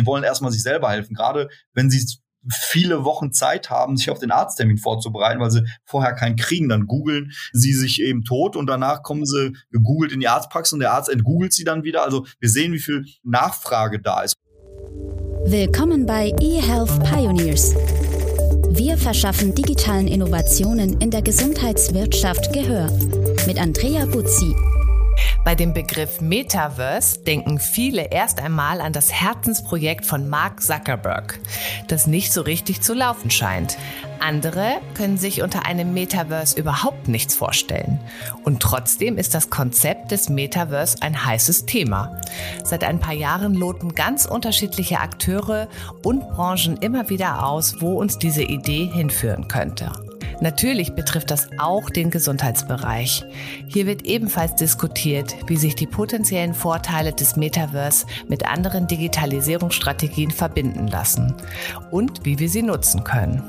sie wollen erstmal sich selber helfen, gerade wenn sie viele Wochen Zeit haben, sich auf den Arzttermin vorzubereiten, weil sie vorher keinen kriegen. Dann googeln sie sich eben tot und danach kommen sie gegoogelt in die Arztpraxis und der Arzt entgoogelt sie dann wieder. Also wir sehen, wie viel Nachfrage da ist. Willkommen bei eHealth Pioneers. Wir verschaffen digitalen Innovationen in der Gesundheitswirtschaft Gehör. Mit Andrea Buzzi. Bei dem Begriff Metaverse denken viele erst einmal an das Herzensprojekt von Mark Zuckerberg, das nicht so richtig zu laufen scheint. Andere können sich unter einem Metaverse überhaupt nichts vorstellen. Und trotzdem ist das Konzept des Metaverse ein heißes Thema. Seit ein paar Jahren loten ganz unterschiedliche Akteure und Branchen immer wieder aus, wo uns diese Idee hinführen könnte. Natürlich betrifft das auch den Gesundheitsbereich. Hier wird ebenfalls diskutiert, wie sich die potenziellen Vorteile des Metaverse mit anderen Digitalisierungsstrategien verbinden lassen und wie wir sie nutzen können.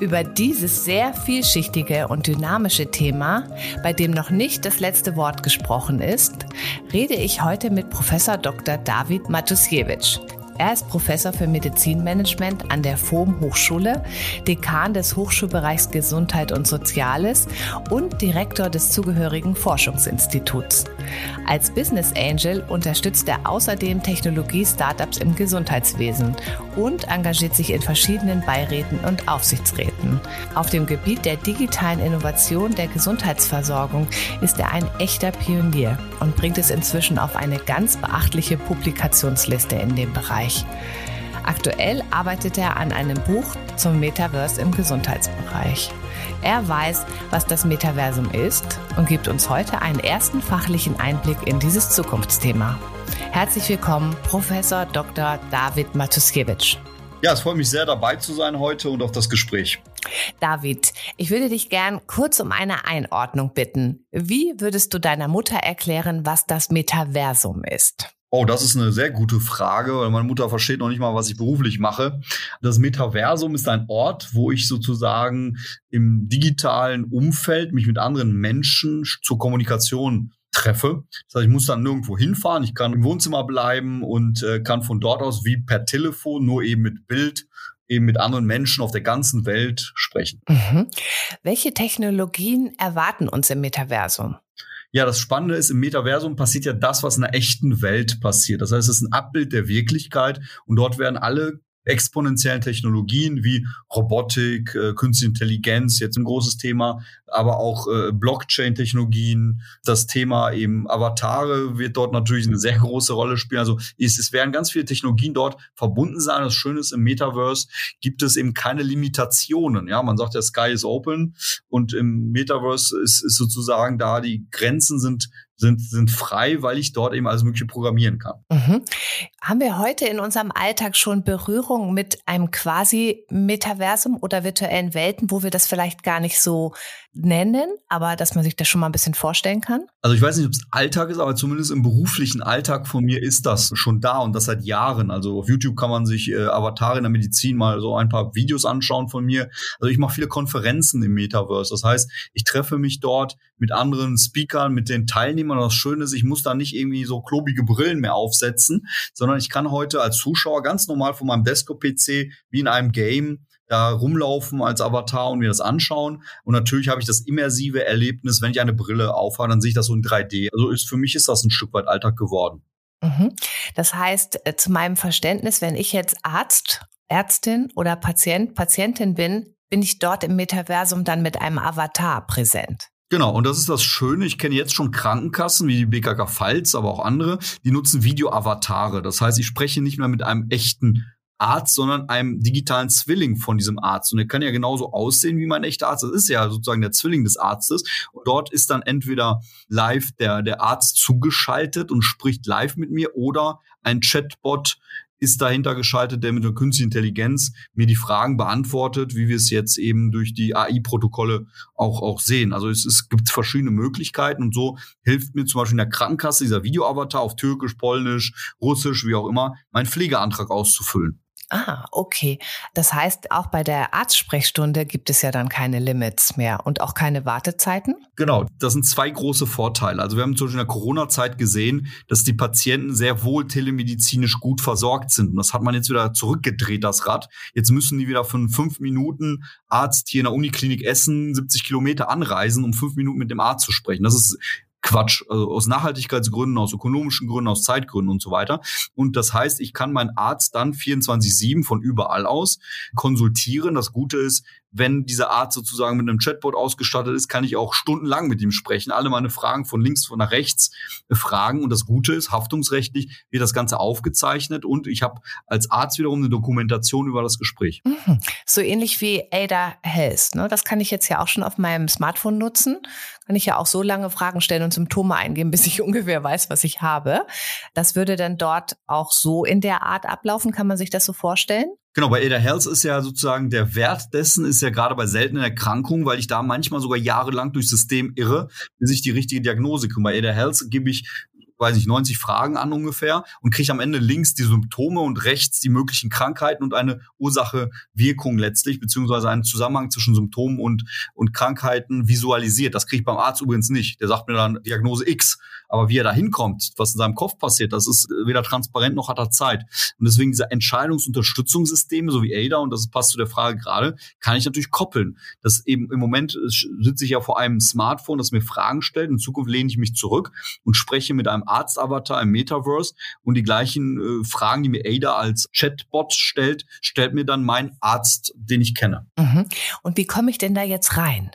Über dieses sehr vielschichtige und dynamische Thema, bei dem noch nicht das letzte Wort gesprochen ist, rede ich heute mit Professor Dr. David Matusiewicz, er ist Professor für Medizinmanagement an der FOM Hochschule, Dekan des Hochschulbereichs Gesundheit und Soziales und Direktor des zugehörigen Forschungsinstituts. Als Business Angel unterstützt er außerdem Technologie-Startups im Gesundheitswesen und engagiert sich in verschiedenen Beiräten und Aufsichtsräten. Auf dem Gebiet der digitalen Innovation der Gesundheitsversorgung ist er ein echter Pionier und bringt es inzwischen auf eine ganz beachtliche Publikationsliste in dem Bereich. Bereich. Aktuell arbeitet er an einem Buch zum Metaverse im Gesundheitsbereich. Er weiß, was das Metaversum ist und gibt uns heute einen ersten fachlichen Einblick in dieses Zukunftsthema. Herzlich willkommen, Professor Dr. David Matuskiewicz. Ja, es freut mich sehr, dabei zu sein heute und auf das Gespräch. David, ich würde dich gern kurz um eine Einordnung bitten. Wie würdest du deiner Mutter erklären, was das Metaversum ist? Oh, das ist eine sehr gute Frage, weil meine Mutter versteht noch nicht mal, was ich beruflich mache. Das Metaversum ist ein Ort, wo ich sozusagen im digitalen Umfeld mich mit anderen Menschen zur Kommunikation treffe. Das heißt, ich muss dann nirgendwo hinfahren, ich kann im Wohnzimmer bleiben und äh, kann von dort aus wie per Telefon, nur eben mit Bild, eben mit anderen Menschen auf der ganzen Welt sprechen. Mhm. Welche Technologien erwarten uns im Metaversum? Ja, das Spannende ist, im Metaversum passiert ja das, was in der echten Welt passiert. Das heißt, es ist ein Abbild der Wirklichkeit und dort werden alle exponentiellen Technologien wie Robotik, äh, Künstliche Intelligenz, jetzt ein großes Thema, aber auch äh, Blockchain-Technologien. Das Thema eben Avatare wird dort natürlich eine sehr große Rolle spielen. Also es, es werden ganz viele Technologien dort verbunden sein. Das Schöne ist, im Metaverse gibt es eben keine Limitationen. Ja, man sagt ja, Sky is open und im Metaverse ist, ist sozusagen da die Grenzen sind sind, sind frei, weil ich dort eben alles Mögliche programmieren kann. Mhm. Haben wir heute in unserem Alltag schon Berührung mit einem quasi Metaversum oder virtuellen Welten, wo wir das vielleicht gar nicht so nennen, aber dass man sich das schon mal ein bisschen vorstellen kann? Also ich weiß nicht, ob es Alltag ist, aber zumindest im beruflichen Alltag von mir ist das schon da und das seit Jahren. Also auf YouTube kann man sich äh, Avatare in der Medizin mal so ein paar Videos anschauen von mir. Also ich mache viele Konferenzen im Metaverse. Das heißt, ich treffe mich dort mit anderen Speakern, mit den Teilnehmern. Und das Schöne ist, ich muss da nicht irgendwie so klobige Brillen mehr aufsetzen, sondern ich kann heute als Zuschauer ganz normal von meinem Desktop-PC wie in einem Game da rumlaufen als Avatar und mir das anschauen. Und natürlich habe ich das immersive Erlebnis, wenn ich eine Brille aufhabe, dann sehe ich das so in 3D. Also ist, für mich ist das ein Stück weit Alltag geworden. Mhm. Das heißt, äh, zu meinem Verständnis, wenn ich jetzt Arzt, Ärztin oder Patient, Patientin bin, bin ich dort im Metaversum dann mit einem Avatar präsent. Genau, und das ist das Schöne. Ich kenne jetzt schon Krankenkassen wie die BKK Pfalz, aber auch andere, die nutzen Video-Avatare. Das heißt, ich spreche nicht mehr mit einem echten Arzt, sondern einem digitalen Zwilling von diesem Arzt. Und er kann ja genauso aussehen wie mein echter Arzt. Das ist ja sozusagen der Zwilling des Arztes. Und dort ist dann entweder live der, der Arzt zugeschaltet und spricht live mit mir oder ein Chatbot ist dahinter geschaltet, der mit der künstlichen Intelligenz mir die Fragen beantwortet, wie wir es jetzt eben durch die AI-Protokolle auch, auch sehen. Also es, es gibt verschiedene Möglichkeiten und so hilft mir zum Beispiel in der Krankenkasse dieser Videoavatar auf Türkisch, Polnisch, Russisch, wie auch immer, meinen Pflegeantrag auszufüllen. Ah, okay. Das heißt, auch bei der Arztsprechstunde gibt es ja dann keine Limits mehr und auch keine Wartezeiten? Genau, das sind zwei große Vorteile. Also wir haben zum Beispiel in der Corona-Zeit gesehen, dass die Patienten sehr wohl telemedizinisch gut versorgt sind. Und das hat man jetzt wieder zurückgedreht, das Rad. Jetzt müssen die wieder für fünf Minuten Arzt hier in der Uniklinik Essen 70 Kilometer anreisen, um fünf Minuten mit dem Arzt zu sprechen. Das ist Quatsch, also aus Nachhaltigkeitsgründen, aus ökonomischen Gründen, aus Zeitgründen und so weiter. Und das heißt, ich kann meinen Arzt dann 24-7 von überall aus konsultieren. Das Gute ist, wenn dieser Arzt sozusagen mit einem Chatbot ausgestattet ist, kann ich auch stundenlang mit ihm sprechen, alle meine Fragen von links von nach rechts fragen. Und das Gute ist, haftungsrechtlich wird das Ganze aufgezeichnet und ich habe als Arzt wiederum eine Dokumentation über das Gespräch. Mhm. So ähnlich wie Ada Health. Ne? Das kann ich jetzt ja auch schon auf meinem Smartphone nutzen. Kann ich ja auch so lange Fragen stellen und Symptome eingeben, bis ich ungefähr weiß, was ich habe. Das würde dann dort auch so in der Art ablaufen. Kann man sich das so vorstellen? Genau, bei Ada Health ist ja sozusagen der Wert dessen ist ja gerade bei seltenen Erkrankungen, weil ich da manchmal sogar jahrelang durchs System irre, bis ich die richtige Diagnose kriege. Bei Ada Health gebe ich weiß ich, 90 Fragen an ungefähr und kriege am Ende links die Symptome und rechts die möglichen Krankheiten und eine Ursache-Wirkung letztlich, beziehungsweise einen Zusammenhang zwischen Symptomen und, und Krankheiten visualisiert. Das kriege ich beim Arzt übrigens nicht. Der sagt mir dann Diagnose X. Aber wie er da hinkommt, was in seinem Kopf passiert, das ist weder transparent noch hat er Zeit. Und deswegen diese Entscheidungsunterstützungssysteme, so wie ADA, und das passt zu der Frage gerade, kann ich natürlich koppeln. Das eben im Moment sitze ich ja vor einem Smartphone, das mir Fragen stellt. In Zukunft lehne ich mich zurück und spreche mit einem Arzt-Avatar im Metaverse und die gleichen äh, Fragen, die mir Ada als Chatbot stellt, stellt mir dann mein Arzt, den ich kenne. Mhm. Und wie komme ich denn da jetzt rein?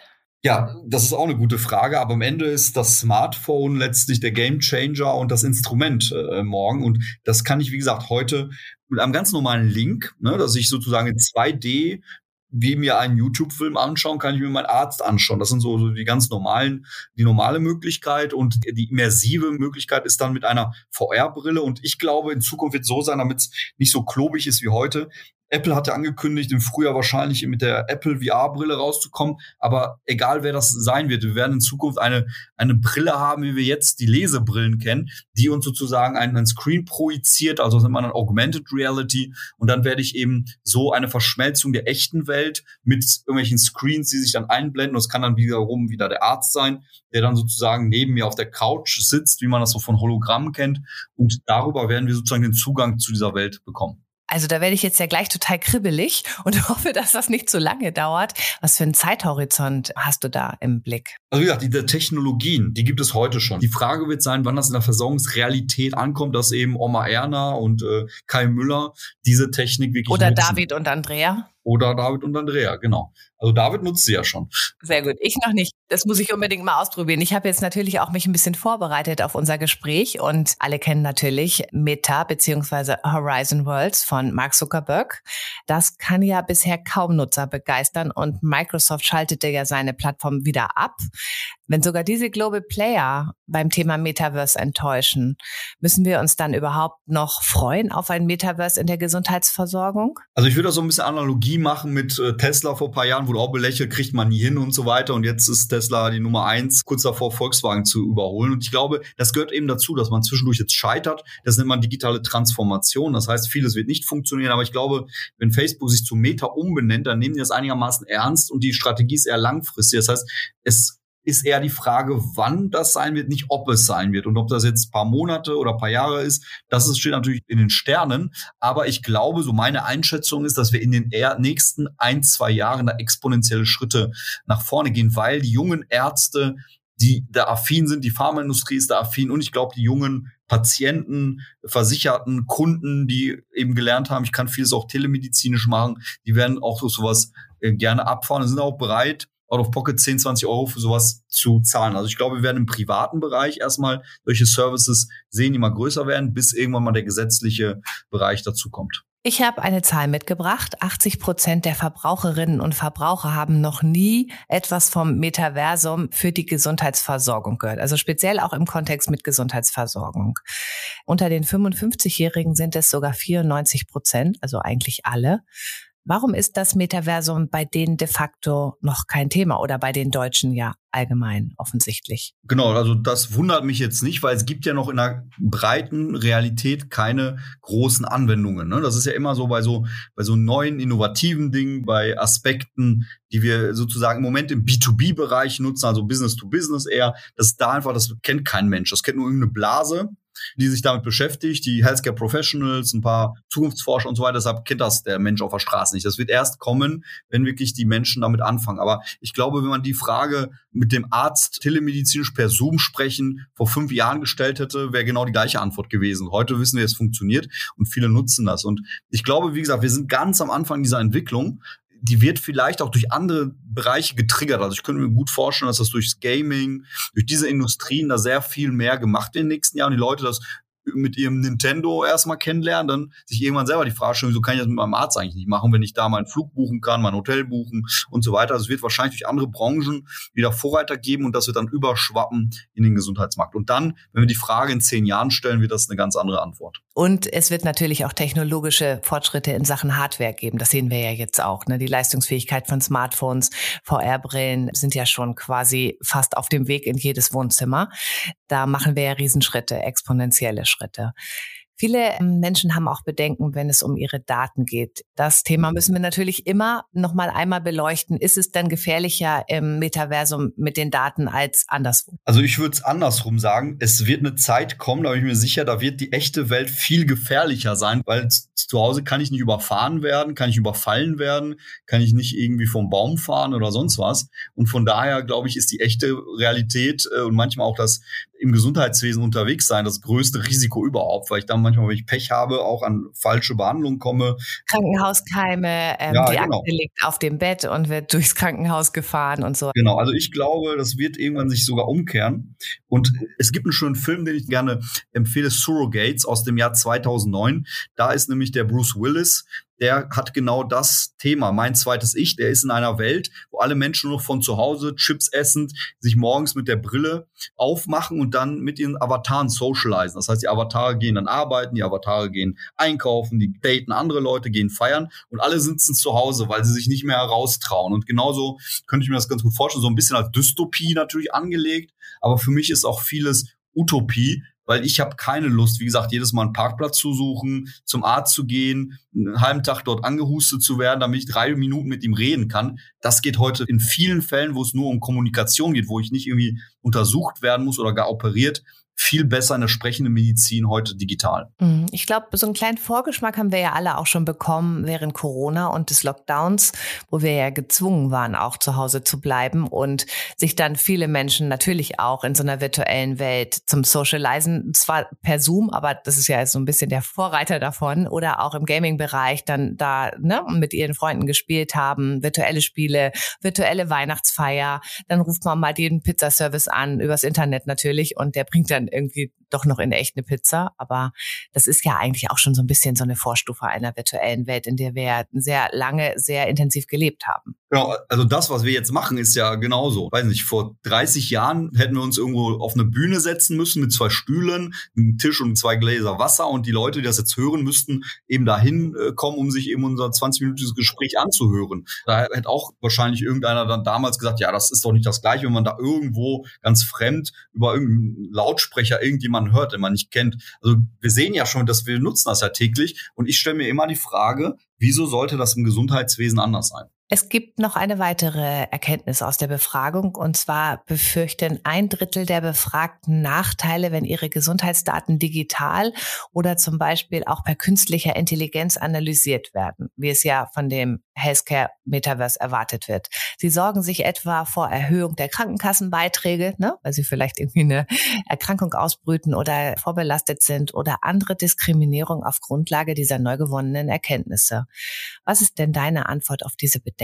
Ja, das ist auch eine gute Frage, aber am Ende ist das Smartphone letztlich der Gamechanger und das Instrument äh, morgen. Und das kann ich, wie gesagt, heute mit einem ganz normalen Link, ne, dass ich sozusagen in 2D wie mir einen YouTube-Film anschauen, kann ich mir meinen Arzt anschauen. Das sind so, die ganz normalen, die normale Möglichkeit und die immersive Möglichkeit ist dann mit einer VR-Brille. Und ich glaube, in Zukunft wird es so sein, damit es nicht so klobig ist wie heute, Apple hatte angekündigt, im Frühjahr wahrscheinlich mit der Apple VR-Brille rauszukommen. Aber egal wer das sein wird, wir werden in Zukunft eine, eine Brille haben, wie wir jetzt die Lesebrillen kennen, die uns sozusagen einen, einen Screen projiziert, also nennt man dann Augmented Reality. Und dann werde ich eben so eine Verschmelzung der echten Welt mit irgendwelchen Screens, die sich dann einblenden. Und es kann dann wiederum wieder der Arzt sein, der dann sozusagen neben mir auf der Couch sitzt, wie man das so von Hologrammen kennt. Und darüber werden wir sozusagen den Zugang zu dieser Welt bekommen. Also da werde ich jetzt ja gleich total kribbelig und hoffe, dass das nicht zu lange dauert. Was für einen Zeithorizont hast du da im Blick? Also wie gesagt, diese Technologien, die gibt es heute schon. Die Frage wird sein, wann das in der Versorgungsrealität ankommt, dass eben Oma Erna und äh, Kai Müller diese Technik wirklich Oder nutzen. David und Andrea. Oder David und Andrea, genau. Also David nutzt sie ja schon. Sehr gut. Ich noch nicht. Das muss ich unbedingt mal ausprobieren. Ich habe jetzt natürlich auch mich ein bisschen vorbereitet auf unser Gespräch und alle kennen natürlich Meta beziehungsweise Horizon Worlds von Mark Zuckerberg. Das kann ja bisher kaum Nutzer begeistern und Microsoft schaltete ja seine Plattform wieder ab. Wenn sogar diese Global Player beim Thema Metaverse enttäuschen, müssen wir uns dann überhaupt noch freuen auf ein Metaverse in der Gesundheitsversorgung? Also ich würde da so ein bisschen Analogie machen mit äh, Tesla vor ein paar Jahren, wurde auch belächelt, kriegt man nie hin und so weiter. Und jetzt ist Tesla die Nummer eins, kurz davor Volkswagen zu überholen. Und ich glaube, das gehört eben dazu, dass man zwischendurch jetzt scheitert. Das nennt man digitale Transformation. Das heißt, vieles wird nicht funktionieren. Aber ich glaube, wenn Facebook sich zu Meta umbenennt, dann nehmen die das einigermaßen ernst und die Strategie ist eher langfristig. Das heißt, es ist eher die Frage, wann das sein wird, nicht ob es sein wird. Und ob das jetzt paar Monate oder paar Jahre ist, das steht natürlich in den Sternen. Aber ich glaube, so meine Einschätzung ist, dass wir in den nächsten ein, zwei Jahren da exponentielle Schritte nach vorne gehen, weil die jungen Ärzte, die da affin sind, die Pharmaindustrie ist da affin und ich glaube, die jungen Patienten, Versicherten, Kunden, die eben gelernt haben, ich kann vieles auch telemedizinisch machen, die werden auch so sowas äh, gerne abfahren und sind auch bereit, out of pocket 10, 20 Euro für sowas zu zahlen. Also ich glaube, wir werden im privaten Bereich erstmal solche Services sehen, die mal größer werden, bis irgendwann mal der gesetzliche Bereich dazu kommt. Ich habe eine Zahl mitgebracht. 80 Prozent der Verbraucherinnen und Verbraucher haben noch nie etwas vom Metaversum für die Gesundheitsversorgung gehört. Also speziell auch im Kontext mit Gesundheitsversorgung. Unter den 55-Jährigen sind es sogar 94 Prozent, also eigentlich alle. Warum ist das Metaversum bei denen de facto noch kein Thema oder bei den Deutschen ja allgemein offensichtlich? Genau, also das wundert mich jetzt nicht, weil es gibt ja noch in einer breiten Realität keine großen Anwendungen. Ne? Das ist ja immer so bei so bei so neuen innovativen Dingen, bei Aspekten, die wir sozusagen im Moment im B2B-Bereich nutzen, also Business to Business eher. Das ist da einfach, das kennt kein Mensch. Das kennt nur irgendeine Blase die sich damit beschäftigt, die Healthcare Professionals, ein paar Zukunftsforscher und so weiter. Deshalb kennt das der Mensch auf der Straße nicht. Das wird erst kommen, wenn wirklich die Menschen damit anfangen. Aber ich glaube, wenn man die Frage mit dem Arzt telemedizinisch per Zoom sprechen vor fünf Jahren gestellt hätte, wäre genau die gleiche Antwort gewesen. Heute wissen wir, es funktioniert und viele nutzen das. Und ich glaube, wie gesagt, wir sind ganz am Anfang dieser Entwicklung die wird vielleicht auch durch andere Bereiche getriggert. Also ich könnte mir gut vorstellen, dass das durchs Gaming, durch diese Industrien da sehr viel mehr gemacht wird in den nächsten Jahren. Die Leute das mit ihrem Nintendo erstmal kennenlernen, dann sich irgendwann selber die Frage stellen, wieso kann ich das mit meinem Arzt eigentlich nicht machen, wenn ich da mal einen Flug buchen kann, mein Hotel buchen und so weiter. Also es wird wahrscheinlich durch andere Branchen wieder Vorreiter geben und das wird dann überschwappen in den Gesundheitsmarkt. Und dann, wenn wir die Frage in zehn Jahren stellen, wird das eine ganz andere Antwort. Und es wird natürlich auch technologische Fortschritte in Sachen Hardware geben. Das sehen wir ja jetzt auch. Ne? Die Leistungsfähigkeit von Smartphones, VR-Brillen sind ja schon quasi fast auf dem Weg in jedes Wohnzimmer. Da machen wir ja Riesenschritte, exponentielle Schritte. Viele ähm, Menschen haben auch Bedenken, wenn es um ihre Daten geht. Das Thema müssen wir natürlich immer noch mal einmal beleuchten. Ist es denn gefährlicher im Metaversum mit den Daten als anderswo? Also ich würde es andersrum sagen. Es wird eine Zeit kommen, da bin ich mir sicher, da wird die echte Welt viel gefährlicher sein, weil zu Hause kann ich nicht überfahren werden, kann ich überfallen werden, kann ich nicht irgendwie vom Baum fahren oder sonst was. Und von daher, glaube ich, ist die echte Realität äh, und manchmal auch das im Gesundheitswesen unterwegs sein, das größte Risiko überhaupt, weil ich dann manchmal, wenn ich Pech habe, auch an falsche Behandlungen komme. Krankenhauskeime, ähm, ja, die genau. Akte liegt auf dem Bett und wird durchs Krankenhaus gefahren und so. Genau, also ich glaube, das wird irgendwann sich sogar umkehren. Und es gibt einen schönen Film, den ich gerne empfehle, Surrogates aus dem Jahr 2009. Da ist nämlich der Bruce Willis, der hat genau das Thema. Mein zweites Ich, der ist in einer Welt, wo alle Menschen nur noch von zu Hause Chips essend sich morgens mit der Brille aufmachen und dann mit ihren Avataren socialisen. Das heißt, die Avatare gehen dann arbeiten, die Avatare gehen einkaufen, die daten andere Leute, gehen feiern und alle sitzen zu Hause, weil sie sich nicht mehr heraustrauen. Und genauso könnte ich mir das ganz gut vorstellen, so ein bisschen als Dystopie natürlich angelegt. Aber für mich ist auch vieles Utopie, weil ich habe keine Lust, wie gesagt, jedes Mal einen Parkplatz zu suchen, zum Arzt zu gehen, einen halben Tag dort angehustet zu werden, damit ich drei Minuten mit ihm reden kann. Das geht heute in vielen Fällen, wo es nur um Kommunikation geht, wo ich nicht irgendwie untersucht werden muss oder gar operiert, viel besser in der sprechenden Medizin heute digital. Mhm. Ich glaube, so einen kleinen Vorgeschmack haben wir ja alle auch schon bekommen während Corona und des Lockdowns, wo wir ja gezwungen waren, auch zu Hause zu bleiben und sich dann viele Menschen natürlich auch in so einer virtuellen Welt zum Socializen, zwar per Zoom, aber das ist ja so ein bisschen der Vorreiter davon, oder auch im Gaming-Bereich dann da ne, mit ihren Freunden gespielt haben, virtuelle Spiele, virtuelle Weihnachtsfeier, dann ruft man mal den Pizzaservice an, übers Internet natürlich, und der bringt dann irgendwie doch noch in echt eine Pizza. Aber das ist ja eigentlich auch schon so ein bisschen so eine Vorstufe einer virtuellen Welt, in der wir sehr lange, sehr intensiv gelebt haben. Genau, also das, was wir jetzt machen, ist ja genauso. Weiß nicht, vor 30 Jahren hätten wir uns irgendwo auf eine Bühne setzen müssen mit zwei Stühlen, einem Tisch und zwei Gläser Wasser und die Leute, die das jetzt hören, müssten eben dahin äh, kommen, um sich eben unser 20-minütiges Gespräch anzuhören. Da hätte auch wahrscheinlich irgendeiner dann damals gesagt, ja, das ist doch nicht das Gleiche, wenn man da irgendwo ganz fremd über irgendeinen Lautsprecher irgendjemanden hört, den man nicht kennt. Also wir sehen ja schon, dass wir nutzen das ja täglich und ich stelle mir immer die Frage, wieso sollte das im Gesundheitswesen anders sein? Es gibt noch eine weitere Erkenntnis aus der Befragung, und zwar befürchten ein Drittel der Befragten Nachteile, wenn ihre Gesundheitsdaten digital oder zum Beispiel auch per künstlicher Intelligenz analysiert werden, wie es ja von dem Healthcare Metaverse erwartet wird. Sie sorgen sich etwa vor Erhöhung der Krankenkassenbeiträge, ne, weil sie vielleicht irgendwie eine Erkrankung ausbrüten oder vorbelastet sind oder andere Diskriminierung auf Grundlage dieser neu gewonnenen Erkenntnisse. Was ist denn deine Antwort auf diese Bedenken?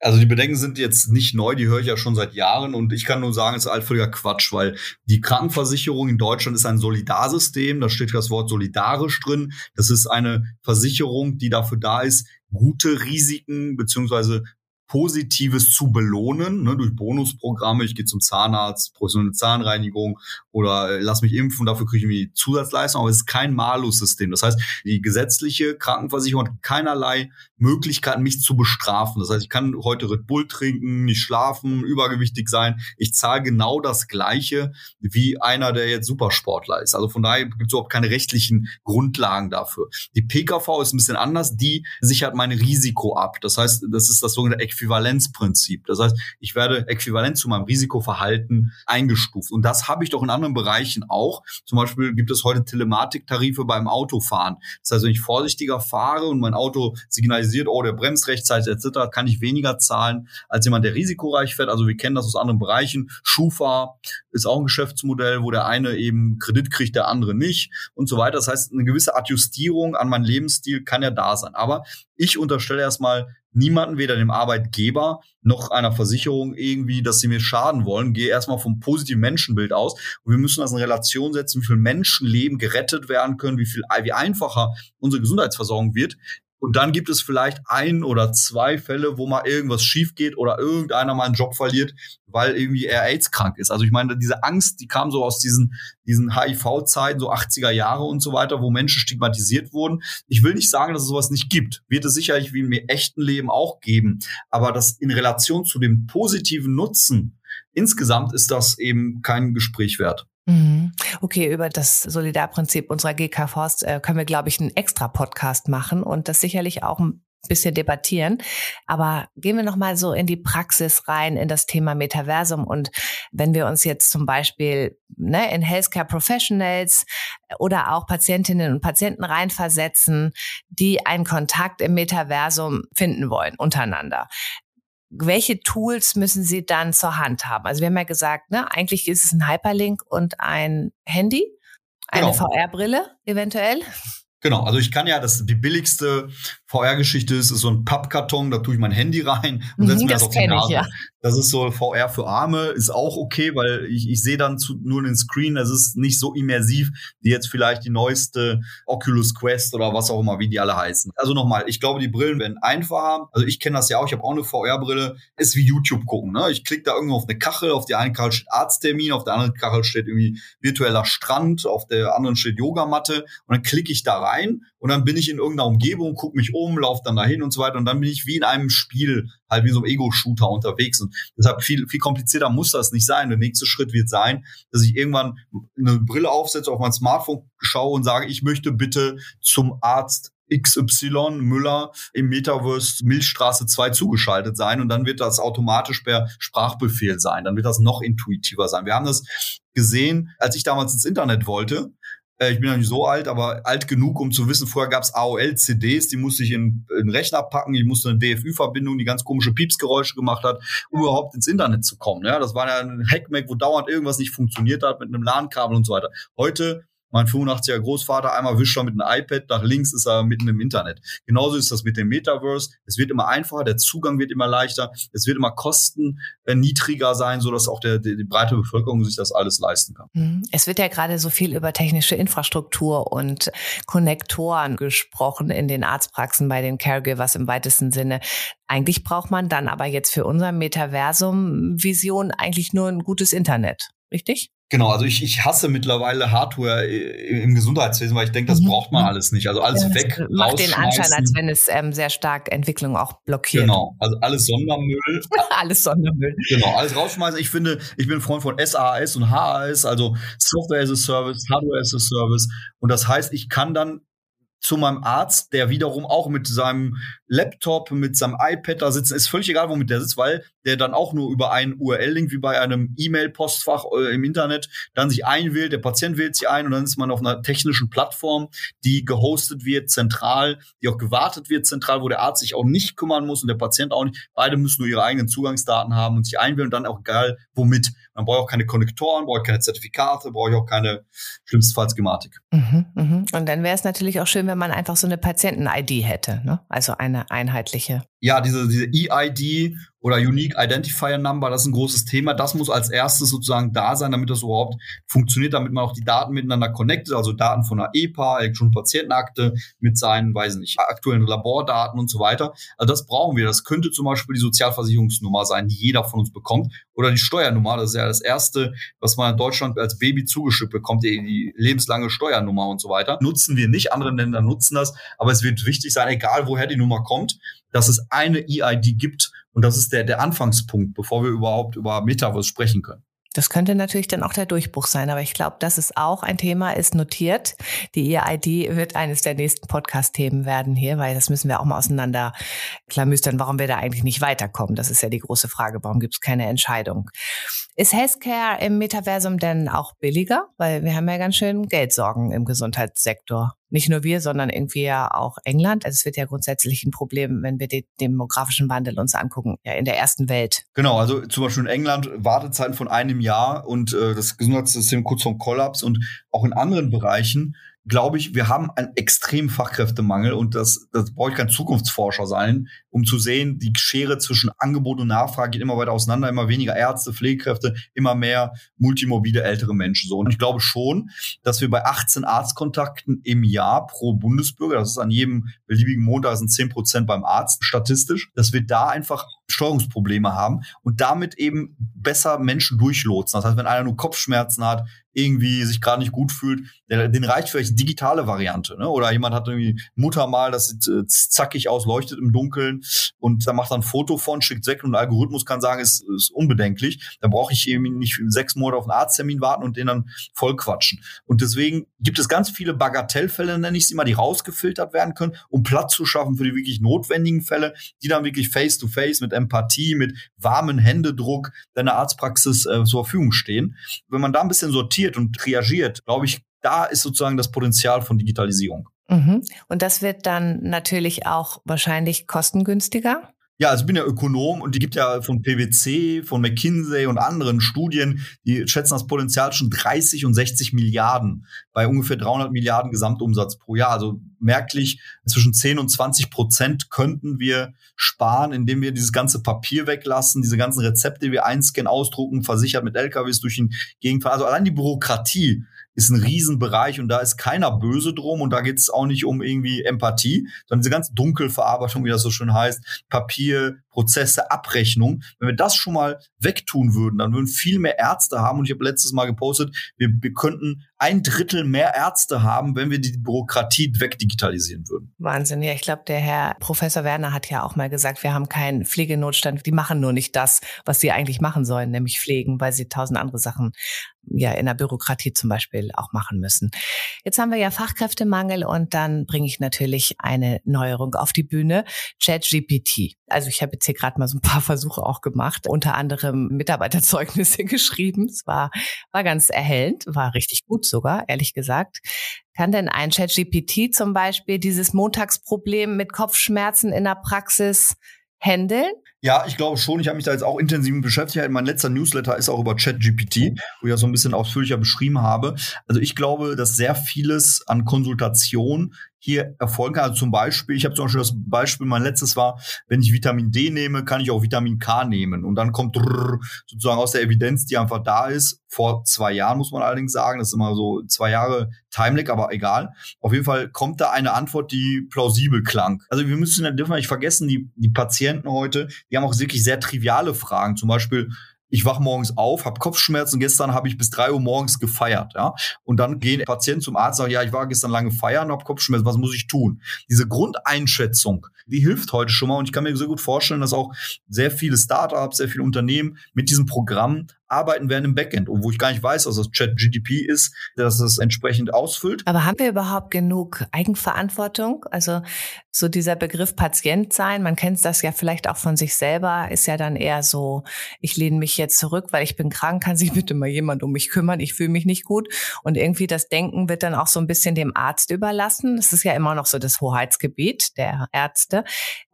Also die Bedenken sind jetzt nicht neu, die höre ich ja schon seit Jahren und ich kann nur sagen, es ist allvölliger Quatsch, weil die Krankenversicherung in Deutschland ist ein Solidarsystem, da steht das Wort solidarisch drin. Das ist eine Versicherung, die dafür da ist, gute Risiken beziehungsweise Positives zu belohnen, ne, durch Bonusprogramme. Ich gehe zum Zahnarzt, professionelle Zahnreinigung oder äh, lass mich impfen, dafür kriege ich irgendwie Zusatzleistung. Aber es ist kein Malus-System. Das heißt, die gesetzliche Krankenversicherung hat keinerlei Möglichkeiten, mich zu bestrafen. Das heißt, ich kann heute Red Bull trinken, nicht schlafen, übergewichtig sein. Ich zahle genau das Gleiche wie einer, der jetzt Supersportler ist. Also von daher gibt es überhaupt keine rechtlichen Grundlagen dafür. Die PKV ist ein bisschen anders. Die sichert mein Risiko ab. Das heißt, das ist das sogenannte Äquivalenzprinzip. Das heißt, ich werde äquivalent zu meinem Risikoverhalten eingestuft. Und das habe ich doch in anderen Bereichen auch. Zum Beispiel gibt es heute Telematiktarife beim Autofahren. Das heißt, wenn ich vorsichtiger fahre und mein Auto signalisiert, oh, der bremst rechtzeitig etc., kann ich weniger zahlen als jemand, der risikoreich fährt. Also wir kennen das aus anderen Bereichen. Schufa ist auch ein Geschäftsmodell, wo der eine eben Kredit kriegt, der andere nicht und so weiter. Das heißt, eine gewisse Adjustierung an meinen Lebensstil kann ja da sein. Aber ich unterstelle erstmal niemanden, weder dem Arbeitgeber noch einer Versicherung irgendwie, dass sie mir schaden wollen. Gehe erstmal vom positiven Menschenbild aus. Und wir müssen das in Relation setzen, wie viel Menschenleben gerettet werden können, wie viel, wie einfacher unsere Gesundheitsversorgung wird. Und dann gibt es vielleicht ein oder zwei Fälle, wo mal irgendwas schief geht oder irgendeiner mal einen Job verliert, weil irgendwie er AIDS krank ist. Also ich meine, diese Angst, die kam so aus diesen, diesen HIV-Zeiten, so 80er Jahre und so weiter, wo Menschen stigmatisiert wurden. Ich will nicht sagen, dass es sowas nicht gibt. Wird es sicherlich wie im echten Leben auch geben. Aber das in Relation zu dem positiven Nutzen, insgesamt ist das eben kein Gespräch wert. Mhm. Okay, über das Solidarprinzip unserer GK Forst äh, können wir, glaube ich, einen extra Podcast machen und das sicherlich auch ein bisschen debattieren. Aber gehen wir nochmal so in die Praxis rein, in das Thema Metaversum. Und wenn wir uns jetzt zum Beispiel ne, in Healthcare Professionals oder auch Patientinnen und Patienten reinversetzen, die einen Kontakt im Metaversum finden wollen untereinander welche Tools müssen Sie dann zur Hand haben? Also wir haben ja gesagt, ne, eigentlich ist es ein Hyperlink und ein Handy, eine genau. VR-Brille eventuell. Genau, also ich kann ja, das die billigste VR-Geschichte ist, ist so ein Pappkarton, da tue ich mein Handy rein und setze mhm, mir das, das auf die Nase. Ich, ja. Das ist so VR für Arme, ist auch okay, weil ich, ich sehe dann zu, nur den Screen, das ist nicht so immersiv wie jetzt vielleicht die neueste Oculus Quest oder was auch immer, wie die alle heißen. Also nochmal, ich glaube, die Brillen werden einfacher. Also ich kenne das ja auch, ich habe auch eine VR-Brille, ist wie YouTube gucken. Ne? Ich klicke da irgendwo auf eine Kachel, auf der einen Kachel steht Arzttermin, auf der anderen Kachel steht irgendwie virtueller Strand, auf der anderen steht Yogamatte und dann klicke ich da rein und dann bin ich in irgendeiner Umgebung, gucke mich um, laufe dann dahin und so weiter und dann bin ich wie in einem Spiel, halt wie so ein Ego-Shooter unterwegs und deshalb viel, viel komplizierter muss das nicht sein. Der nächste Schritt wird sein, dass ich irgendwann eine Brille aufsetze, auf mein Smartphone schaue und sage, ich möchte bitte zum Arzt XY Müller im Metaverse Milchstraße 2 zugeschaltet sein und dann wird das automatisch per Sprachbefehl sein. Dann wird das noch intuitiver sein. Wir haben das gesehen, als ich damals ins Internet wollte. Äh, ich bin ja nicht so alt, aber alt genug, um zu wissen, vorher gab es AOL-CDs, die musste ich in, in den Rechner packen, ich musste eine DFÜ-Verbindung, die ganz komische Piepsgeräusche gemacht hat, um überhaupt ins Internet zu kommen. Ja, das war ja ein Hackmack, wo dauernd irgendwas nicht funktioniert hat mit einem LAN-Kabel und so weiter. Heute mein 85er Großvater, einmal wischt er mit einem iPad, nach links ist er mitten im Internet. Genauso ist das mit dem Metaverse. Es wird immer einfacher, der Zugang wird immer leichter, es wird immer Kosten niedriger sein, sodass auch der, die, die breite Bevölkerung sich das alles leisten kann. Mhm. Es wird ja gerade so viel über technische Infrastruktur und Konnektoren gesprochen in den Arztpraxen bei den Caregivers im weitesten Sinne. Eigentlich braucht man dann aber jetzt für unser Metaversum-Vision eigentlich nur ein gutes Internet, richtig? Genau, also ich, ich hasse mittlerweile Hardware im Gesundheitswesen, weil ich denke, das mhm. braucht man alles nicht. Also alles ja, weg. Macht den Anschein, als wenn es ähm, sehr stark Entwicklung auch blockiert. Genau, also alles Sondermüll. alles Sondermüll. Genau, alles rausschmeißen. Ich finde, ich bin Freund von SAS und HAS, also Software as a Service, Hardware as a Service. Und das heißt, ich kann dann zu meinem Arzt, der wiederum auch mit seinem Laptop, mit seinem iPad da sitzt. Ist völlig egal, womit der sitzt, weil der dann auch nur über einen URL-Link wie bei einem E-Mail-Postfach äh, im Internet dann sich einwählt. Der Patient wählt sich ein und dann ist man auf einer technischen Plattform, die gehostet wird, zentral, die auch gewartet wird, zentral, wo der Arzt sich auch nicht kümmern muss und der Patient auch nicht. Beide müssen nur ihre eigenen Zugangsdaten haben und sich einwählen und dann auch egal, womit. Man braucht auch keine Konnektoren, braucht keine Zertifikate, braucht auch keine schlimmstenfalls Gematik. Mhm, mh. Und dann wäre es natürlich auch schön, wenn man einfach so eine Patienten-ID hätte, ne? also eine einheitliche. Ja, diese, diese EID oder Unique Identifier Number, das ist ein großes Thema. Das muss als erstes sozusagen da sein, damit das überhaupt funktioniert, damit man auch die Daten miteinander connectet, also Daten von einer EPA, elektronischen Patientenakte mit seinen, weiß nicht, aktuellen Labordaten und so weiter. Also das brauchen wir. Das könnte zum Beispiel die Sozialversicherungsnummer sein, die jeder von uns bekommt, oder die Steuernummer. Das ist ja das erste, was man in Deutschland als Baby zugeschickt bekommt, die, die lebenslange Steuernummer und so weiter. Nutzen wir nicht, andere Länder nutzen das, aber es wird wichtig sein, egal woher die Nummer kommt, dass es eine EID gibt und das ist der, der Anfangspunkt, bevor wir überhaupt über Metaverse sprechen können. Das könnte natürlich dann auch der Durchbruch sein, aber ich glaube, das ist auch ein Thema, ist notiert. Die EID wird eines der nächsten Podcast-Themen werden hier, weil das müssen wir auch mal auseinander klamüstern, warum wir da eigentlich nicht weiterkommen. Das ist ja die große Frage, warum gibt es keine Entscheidung. Ist Healthcare im Metaversum denn auch billiger? Weil wir haben ja ganz schön Geldsorgen im Gesundheitssektor nicht nur wir, sondern irgendwie ja auch England. Also es wird ja grundsätzlich ein Problem, wenn wir den demografischen Wandel uns angucken, ja in der ersten Welt. Genau, also zum Beispiel in England Wartezeiten von einem Jahr und äh, das Gesundheitssystem kurz vorm Kollaps und auch in anderen Bereichen glaube ich, wir haben einen extremen Fachkräftemangel und das, das brauche ich kein Zukunftsforscher sein, um zu sehen, die Schere zwischen Angebot und Nachfrage geht immer weiter auseinander, immer weniger Ärzte, Pflegekräfte, immer mehr multimorbide ältere Menschen. So. Und ich glaube schon, dass wir bei 18 Arztkontakten im Jahr pro Bundesbürger, das ist an jedem beliebigen Montag sind 10 Prozent beim Arzt statistisch, dass wir da einfach Steuerungsprobleme haben und damit eben besser Menschen durchlotsen. Das heißt, wenn einer nur Kopfschmerzen hat, irgendwie sich gerade nicht gut fühlt, den reicht vielleicht digitale Variante. Ne? Oder jemand hat irgendwie Mutter mal, das sieht äh, zackig aus, leuchtet im Dunkeln und da macht er ein Foto von, schickt weg und ein Algorithmus kann sagen, ist, ist unbedenklich. Da brauche ich eben nicht sechs Monate auf einen Arzttermin warten und den dann voll quatschen. Und deswegen gibt es ganz viele Bagatellfälle, nenne ich sie mal, die rausgefiltert werden können, um Platz zu schaffen für die wirklich notwendigen Fälle, die dann wirklich face-to-face -face mit Empathie, mit warmen Händedruck deiner Arztpraxis äh, zur Verfügung stehen. Wenn man da ein bisschen sortiert und reagiert, glaube ich, da ist sozusagen das Potenzial von Digitalisierung. Mhm. Und das wird dann natürlich auch wahrscheinlich kostengünstiger? Ja, also ich bin ja Ökonom und die gibt ja von PwC, von McKinsey und anderen Studien, die schätzen das Potenzial schon 30 und 60 Milliarden bei ungefähr 300 Milliarden Gesamtumsatz pro Jahr. Also merklich zwischen 10 und 20 Prozent könnten wir sparen, indem wir dieses ganze Papier weglassen, diese ganzen Rezepte, die wir einscannen, ausdrucken, versichert mit LKWs durch den Gegend. Also allein die Bürokratie ist ein Riesenbereich und da ist keiner böse drum und da geht es auch nicht um irgendwie Empathie, sondern diese ganze Dunkelverarbeitung, wie das so schön heißt, Papier, Prozesse, Abrechnung. Wenn wir das schon mal wegtun würden, dann würden viel mehr Ärzte haben und ich habe letztes Mal gepostet, wir, wir könnten ein Drittel mehr Ärzte haben, wenn wir die Bürokratie wegdigitalisieren würden. Wahnsinn, ja, ich glaube, der Herr Professor Werner hat ja auch mal gesagt, wir haben keinen Pflegenotstand, die machen nur nicht das, was sie eigentlich machen sollen, nämlich pflegen, weil sie tausend andere Sachen ja in der Bürokratie zum Beispiel auch machen müssen. Jetzt haben wir ja Fachkräftemangel und dann bringe ich natürlich eine Neuerung auf die Bühne, ChatGPT. Also ich habe jetzt hier gerade mal so ein paar Versuche auch gemacht, unter anderem Mitarbeiterzeugnisse geschrieben. Es war, war ganz erhellend, war richtig gut sogar, ehrlich gesagt. Kann denn ein ChatGPT zum Beispiel dieses Montagsproblem mit Kopfschmerzen in der Praxis handeln? Ja, ich glaube schon. Ich habe mich da jetzt auch intensiv beschäftigt. Mein letzter Newsletter ist auch über ChatGPT, wo ich ja so ein bisschen ausführlicher beschrieben habe. Also ich glaube, dass sehr vieles an Konsultation hier erfolgen kann. Also zum Beispiel, ich habe zum Beispiel das Beispiel, mein letztes war, wenn ich Vitamin D nehme, kann ich auch Vitamin K nehmen. Und dann kommt sozusagen aus der Evidenz, die einfach da ist, vor zwei Jahren muss man allerdings sagen, das ist immer so zwei Jahre Timelag, aber egal. Auf jeden Fall kommt da eine Antwort, die plausibel klang. Also wir müssen, dürfen wir nicht vergessen, die, die Patienten heute, die haben auch wirklich sehr triviale Fragen. Zum Beispiel, ich wach morgens auf, habe Kopfschmerzen, gestern habe ich bis drei Uhr morgens gefeiert, ja. Und dann gehen Patienten zum Arzt und sagen, ja, ich war gestern lange feiern, habe Kopfschmerzen, was muss ich tun? Diese Grundeinschätzung, die hilft heute schon mal und ich kann mir sehr gut vorstellen, dass auch sehr viele Startups, sehr viele Unternehmen mit diesem Programm arbeiten werden im Backend, und wo ich gar nicht weiß, dass das Chat GDP ist, dass das entsprechend ausfüllt. Aber haben wir überhaupt genug Eigenverantwortung? Also so dieser Begriff Patient sein, man kennt das ja vielleicht auch von sich selber, ist ja dann eher so, ich lehne mich jetzt zurück, weil ich bin krank, kann sich bitte mal jemand um mich kümmern, ich fühle mich nicht gut. Und irgendwie das Denken wird dann auch so ein bisschen dem Arzt überlassen. Das ist ja immer noch so das Hoheitsgebiet der Ärzte.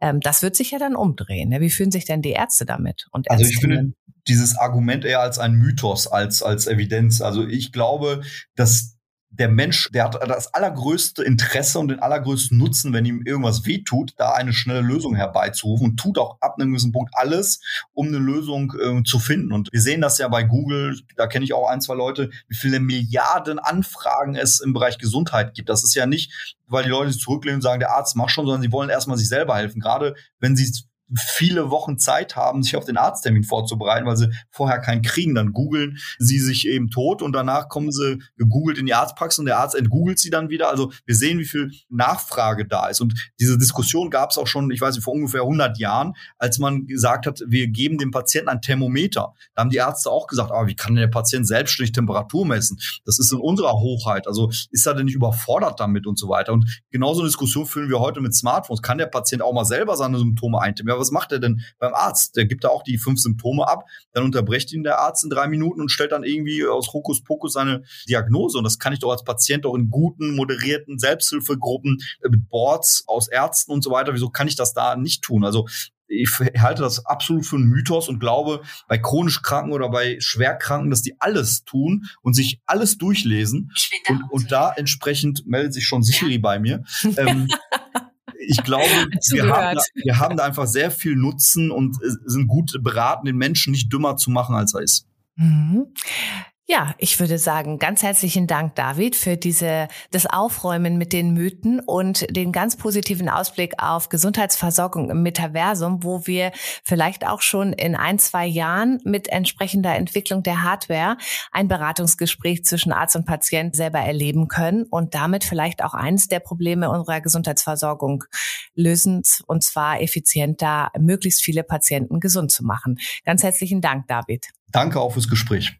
Ähm, das wird sich ja dann umdrehen. Ne? Wie fühlen sich denn die Ärzte damit? Und also ich finde dieses Argument eher als ein Mythos, als, als Evidenz. Also ich glaube, dass der Mensch, der hat das allergrößte Interesse und den allergrößten Nutzen, wenn ihm irgendwas wehtut, da eine schnelle Lösung herbeizurufen und tut auch ab einem gewissen Punkt alles, um eine Lösung äh, zu finden. Und wir sehen das ja bei Google, da kenne ich auch ein, zwei Leute, wie viele Milliarden Anfragen es im Bereich Gesundheit gibt. Das ist ja nicht, weil die Leute sich zurücklehnen und sagen, der Arzt macht schon, sondern sie wollen erstmal sich selber helfen. Gerade wenn sie viele Wochen Zeit haben, sich auf den Arzttermin vorzubereiten, weil sie vorher keinen kriegen. Dann googeln sie sich eben tot und danach kommen sie gegoogelt in die Arztpraxis und der Arzt entgoogelt sie dann wieder. Also wir sehen, wie viel Nachfrage da ist. Und diese Diskussion gab es auch schon, ich weiß nicht, vor ungefähr 100 Jahren, als man gesagt hat, wir geben dem Patienten ein Thermometer. Da haben die Ärzte auch gesagt, aber wie kann denn der Patient selbstständig Temperatur messen? Das ist in unserer Hochheit. Also ist er denn nicht überfordert damit und so weiter? Und genauso eine Diskussion führen wir heute mit Smartphones. Kann der Patient auch mal selber seine Symptome eintippen? Was macht er denn beim Arzt? Der gibt da auch die fünf Symptome ab, dann unterbrecht ihn der Arzt in drei Minuten und stellt dann irgendwie aus Hokuspokus seine Diagnose. Und das kann ich doch als Patient auch in guten, moderierten Selbsthilfegruppen äh, mit Boards aus Ärzten und so weiter. Wieso kann ich das da nicht tun? Also ich halte das absolut für einen Mythos und glaube, bei chronisch Kranken oder bei Schwerkranken, dass die alles tun und sich alles durchlesen. Und, und da entsprechend meldet sich schon Siri bei mir. ähm, ich glaube, wir haben, da, wir haben da einfach sehr viel Nutzen und äh, sind gut beraten, den Menschen nicht dümmer zu machen, als er ist. Mhm. Ja, ich würde sagen, ganz herzlichen Dank, David, für diese, das Aufräumen mit den Mythen und den ganz positiven Ausblick auf Gesundheitsversorgung im Metaversum, wo wir vielleicht auch schon in ein, zwei Jahren mit entsprechender Entwicklung der Hardware ein Beratungsgespräch zwischen Arzt und Patient selber erleben können und damit vielleicht auch eines der Probleme unserer Gesundheitsversorgung lösen, und zwar effizienter, möglichst viele Patienten gesund zu machen. Ganz herzlichen Dank, David. Danke auch fürs Gespräch.